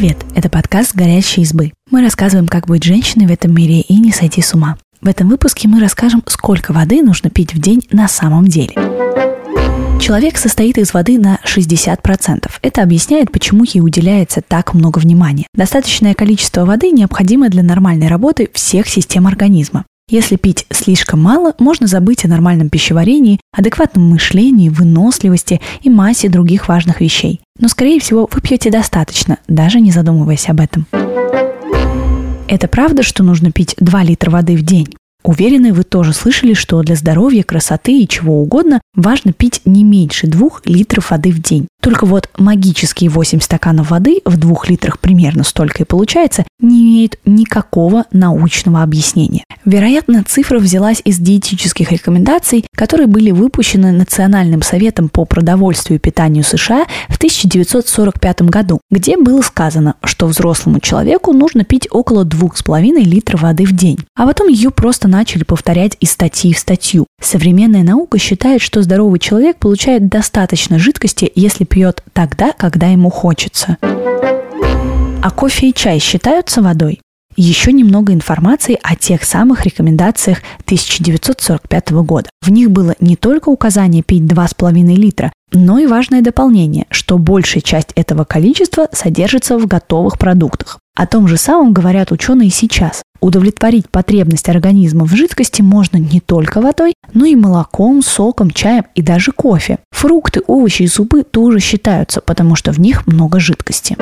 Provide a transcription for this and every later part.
Привет! Это подкаст «Горящие избы». Мы рассказываем, как быть женщиной в этом мире и не сойти с ума. В этом выпуске мы расскажем, сколько воды нужно пить в день на самом деле. Человек состоит из воды на 60%. Это объясняет, почему ей уделяется так много внимания. Достаточное количество воды необходимо для нормальной работы всех систем организма. Если пить слишком мало, можно забыть о нормальном пищеварении, адекватном мышлении, выносливости и массе других важных вещей. Но, скорее всего, вы пьете достаточно, даже не задумываясь об этом. Это правда, что нужно пить 2 литра воды в день? Уверены, вы тоже слышали, что для здоровья, красоты и чего угодно важно пить не меньше двух литров воды в день. Только вот магические 8 стаканов воды в двух литрах примерно столько и получается, не имеют никакого научного объяснения. Вероятно, цифра взялась из диетических рекомендаций, которые были выпущены Национальным советом по продовольствию и питанию США в 1945 году, где было сказано, что взрослому человеку нужно пить около 2,5 литра воды в день. А потом ее просто начали повторять из статьи в статью. Современная наука считает, что здоровый человек получает достаточно жидкости, если пьет тогда, когда ему хочется. А кофе и чай считаются водой? Еще немного информации о тех самых рекомендациях 1945 года. В них было не только указание пить 2,5 литра, но и важное дополнение, что большая часть этого количества содержится в готовых продуктах. О том же самом говорят ученые сейчас. Удовлетворить потребность организма в жидкости можно не только водой, но и молоком, соком, чаем и даже кофе. Фрукты, овощи и супы тоже считаются, потому что в них много жидкости.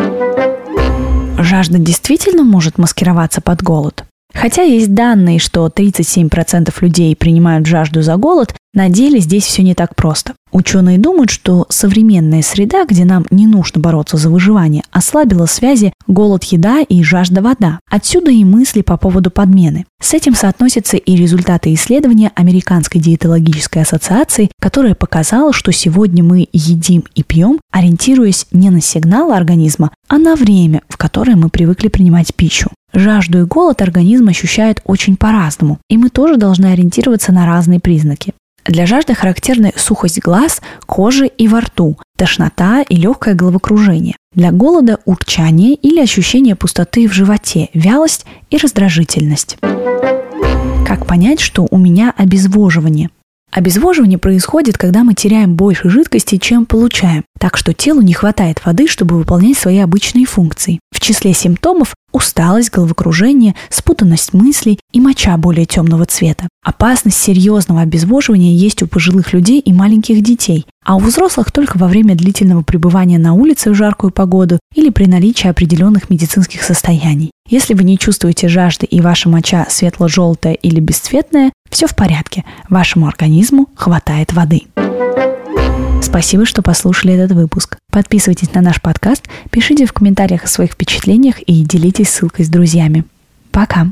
Жажда действительно может маскироваться под голод? Хотя есть данные, что 37% людей принимают жажду за голод, на деле здесь все не так просто. Ученые думают, что современная среда, где нам не нужно бороться за выживание, ослабила связи голод-еда и жажда-вода. Отсюда и мысли по поводу подмены. С этим соотносятся и результаты исследования Американской диетологической ассоциации, которая показала, что сегодня мы едим и пьем, ориентируясь не на сигналы организма, а на время, в которое мы привыкли принимать пищу. Жажду и голод организм ощущает очень по-разному, и мы тоже должны ориентироваться на разные признаки. Для жажды характерны сухость глаз, кожи и во рту, тошнота и легкое головокружение. Для голода – урчание или ощущение пустоты в животе, вялость и раздражительность. Как понять, что у меня обезвоживание? Обезвоживание происходит, когда мы теряем больше жидкости, чем получаем, так что телу не хватает воды, чтобы выполнять свои обычные функции. В числе симптомов усталость, головокружение, спутанность мыслей и моча более темного цвета. Опасность серьезного обезвоживания есть у пожилых людей и маленьких детей, а у взрослых только во время длительного пребывания на улице в жаркую погоду или при наличии определенных медицинских состояний. Если вы не чувствуете жажды и ваша моча светло-желтая или бесцветная, все в порядке, вашему организму хватает воды. Спасибо, что послушали этот выпуск. Подписывайтесь на наш подкаст, пишите в комментариях о своих впечатлениях и делитесь ссылкой с друзьями. Пока!